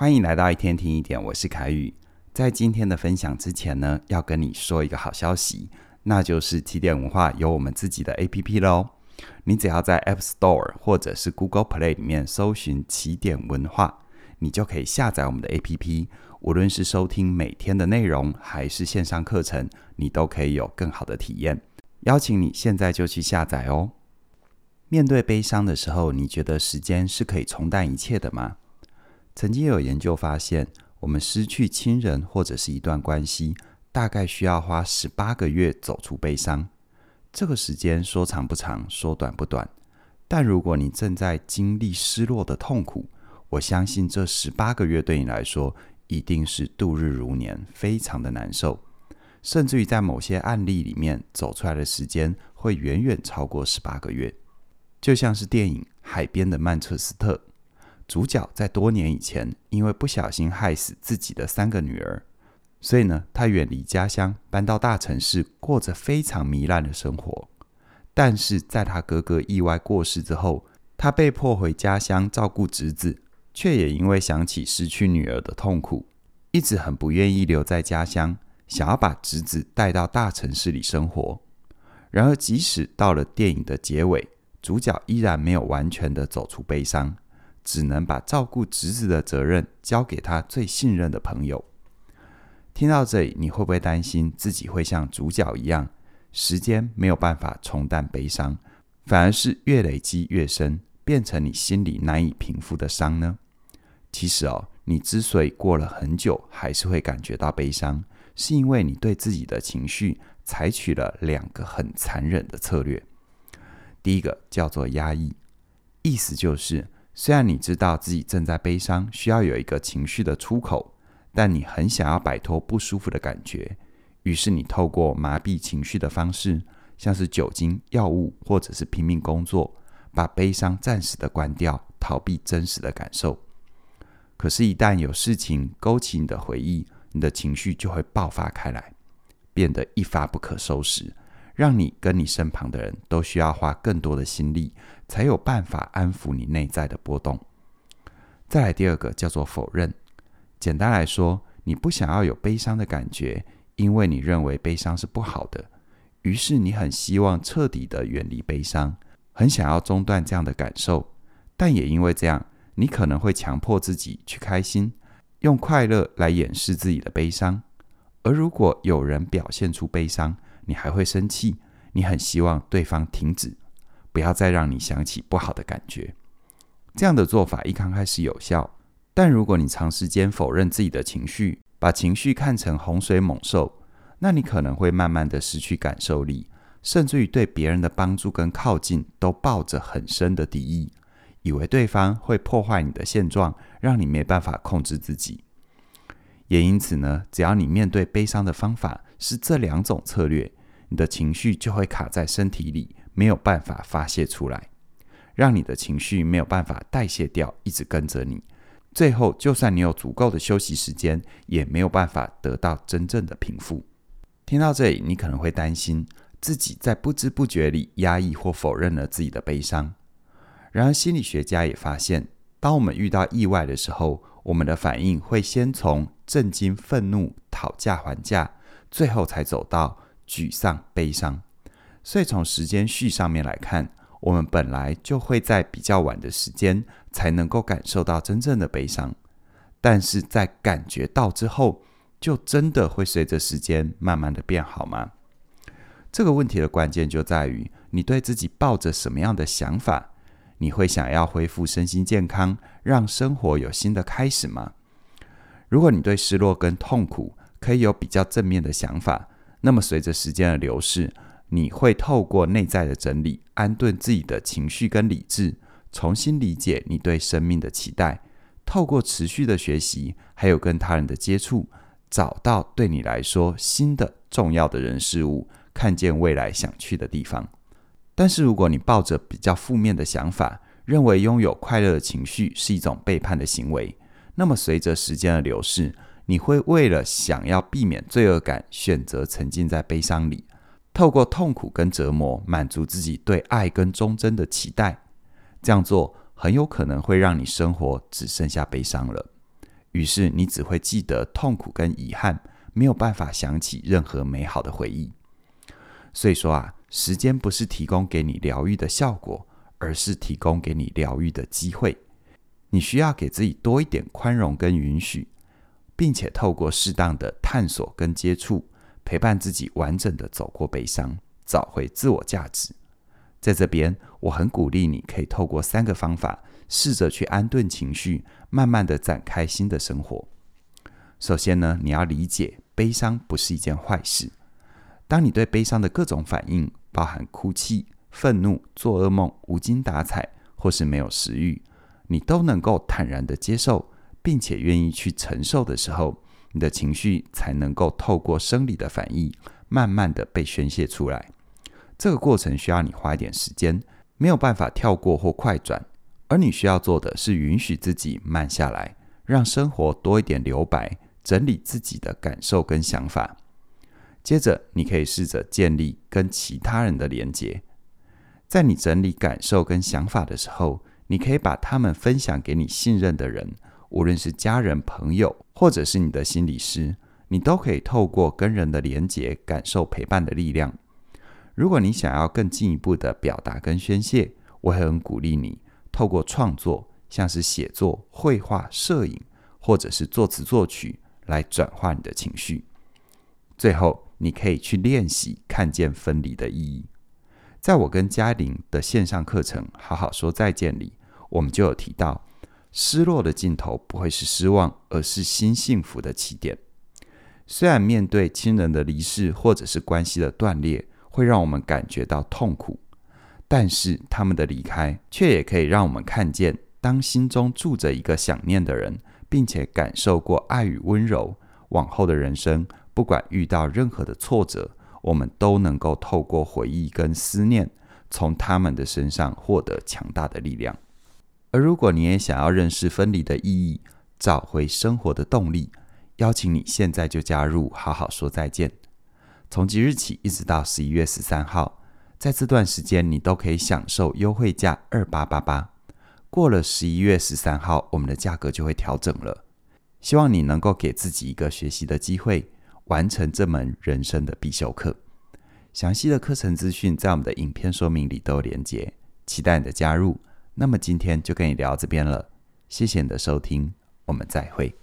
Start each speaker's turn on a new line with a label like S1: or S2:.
S1: 欢迎来到一天听一点，我是凯宇。在今天的分享之前呢，要跟你说一个好消息，那就是起点文化有我们自己的 APP 喽。你只要在 App Store 或者是 Google Play 里面搜寻起点文化，你就可以下载我们的 APP。无论是收听每天的内容，还是线上课程，你都可以有更好的体验。邀请你现在就去下载哦。面对悲伤的时候，你觉得时间是可以冲淡一切的吗？曾经有研究发现，我们失去亲人或者是一段关系，大概需要花十八个月走出悲伤。这个时间说长不长，说短不短。但如果你正在经历失落的痛苦，我相信这十八个月对你来说一定是度日如年，非常的难受。甚至于在某些案例里面，走出来的时间会远远超过十八个月。就像是电影《海边的曼彻斯特》。主角在多年以前，因为不小心害死自己的三个女儿，所以呢，他远离家乡，搬到大城市，过着非常糜烂的生活。但是在他哥哥意外过世之后，他被迫回家乡照顾侄子，却也因为想起失去女儿的痛苦，一直很不愿意留在家乡，想要把侄子带到大城市里生活。然而，即使到了电影的结尾，主角依然没有完全的走出悲伤。只能把照顾侄子的责任交给他最信任的朋友。听到这里，你会不会担心自己会像主角一样，时间没有办法冲淡悲伤，反而是越累积越深，变成你心里难以平复的伤呢？其实哦，你之所以过了很久还是会感觉到悲伤，是因为你对自己的情绪采取了两个很残忍的策略。第一个叫做压抑，意思就是。虽然你知道自己正在悲伤，需要有一个情绪的出口，但你很想要摆脱不舒服的感觉，于是你透过麻痹情绪的方式，像是酒精、药物，或者是拼命工作，把悲伤暂时的关掉，逃避真实的感受。可是，一旦有事情勾起你的回忆，你的情绪就会爆发开来，变得一发不可收拾。让你跟你身旁的人都需要花更多的心力，才有办法安抚你内在的波动。再来第二个叫做否认。简单来说，你不想要有悲伤的感觉，因为你认为悲伤是不好的。于是你很希望彻底的远离悲伤，很想要中断这样的感受。但也因为这样，你可能会强迫自己去开心，用快乐来掩饰自己的悲伤。而如果有人表现出悲伤，你还会生气，你很希望对方停止，不要再让你想起不好的感觉。这样的做法一刚开始有效，但如果你长时间否认自己的情绪，把情绪看成洪水猛兽，那你可能会慢慢的失去感受力，甚至于对别人的帮助跟靠近都抱着很深的敌意，以为对方会破坏你的现状，让你没办法控制自己。也因此呢，只要你面对悲伤的方法是这两种策略。你的情绪就会卡在身体里，没有办法发泄出来，让你的情绪没有办法代谢掉，一直跟着你。最后，就算你有足够的休息时间，也没有办法得到真正的平复。听到这里，你可能会担心自己在不知不觉里压抑或否认了自己的悲伤。然而，心理学家也发现，当我们遇到意外的时候，我们的反应会先从震惊、愤怒、讨价还价，最后才走到。沮丧、悲伤，所以从时间序上面来看，我们本来就会在比较晚的时间才能够感受到真正的悲伤，但是在感觉到之后，就真的会随着时间慢慢的变好吗？这个问题的关键就在于你对自己抱着什么样的想法？你会想要恢复身心健康，让生活有新的开始吗？如果你对失落跟痛苦可以有比较正面的想法，那么，随着时间的流逝，你会透过内在的整理，安顿自己的情绪跟理智，重新理解你对生命的期待。透过持续的学习，还有跟他人的接触，找到对你来说新的重要的人事物，看见未来想去的地方。但是，如果你抱着比较负面的想法，认为拥有快乐的情绪是一种背叛的行为，那么随着时间的流逝，你会为了想要避免罪恶感，选择沉浸在悲伤里，透过痛苦跟折磨满足自己对爱跟忠贞的期待。这样做很有可能会让你生活只剩下悲伤了。于是你只会记得痛苦跟遗憾，没有办法想起任何美好的回忆。所以说啊，时间不是提供给你疗愈的效果，而是提供给你疗愈的机会。你需要给自己多一点宽容跟允许，并且透过适当的探索跟接触，陪伴自己完整的走过悲伤，找回自我价值。在这边，我很鼓励你可以透过三个方法，试着去安顿情绪，慢慢的展开新的生活。首先呢，你要理解悲伤不是一件坏事。当你对悲伤的各种反应，包含哭泣、愤怒、做噩梦、无精打采，或是没有食欲，你都能够坦然的接受，并且愿意去承受的时候，你的情绪才能够透过生理的反应，慢慢的被宣泄出来。这个过程需要你花一点时间，没有办法跳过或快转，而你需要做的是允许自己慢下来，让生活多一点留白，整理自己的感受跟想法。接着，你可以试着建立跟其他人的连结。在你整理感受跟想法的时候，你可以把它们分享给你信任的人，无论是家人、朋友，或者是你的心理师，你都可以透过跟人的连结，感受陪伴的力量。如果你想要更进一步的表达跟宣泄，我很鼓励你透过创作，像是写作、绘画、摄影，或者是作词作曲，来转化你的情绪。最后，你可以去练习看见分离的意义。在我跟嘉玲的线上课程《好好说再见》里，我们就有提到，失落的尽头不会是失望，而是新幸福的起点。虽然面对亲人的离世，或者是关系的断裂，会让我们感觉到痛苦，但是他们的离开却也可以让我们看见，当心中住着一个想念的人，并且感受过爱与温柔，往后的人生，不管遇到任何的挫折，我们都能够透过回忆跟思念，从他们的身上获得强大的力量。而如果你也想要认识分离的意义，找回生活的动力，邀请你现在就加入，好好说再见。从即日起一直到十一月十三号，在这段时间你都可以享受优惠价二八八八。过了十一月十三号，我们的价格就会调整了。希望你能够给自己一个学习的机会，完成这门人生的必修课。详细的课程资讯在我们的影片说明里都有连结，期待你的加入。那么今天就跟你聊到这边了，谢谢你的收听，我们再会。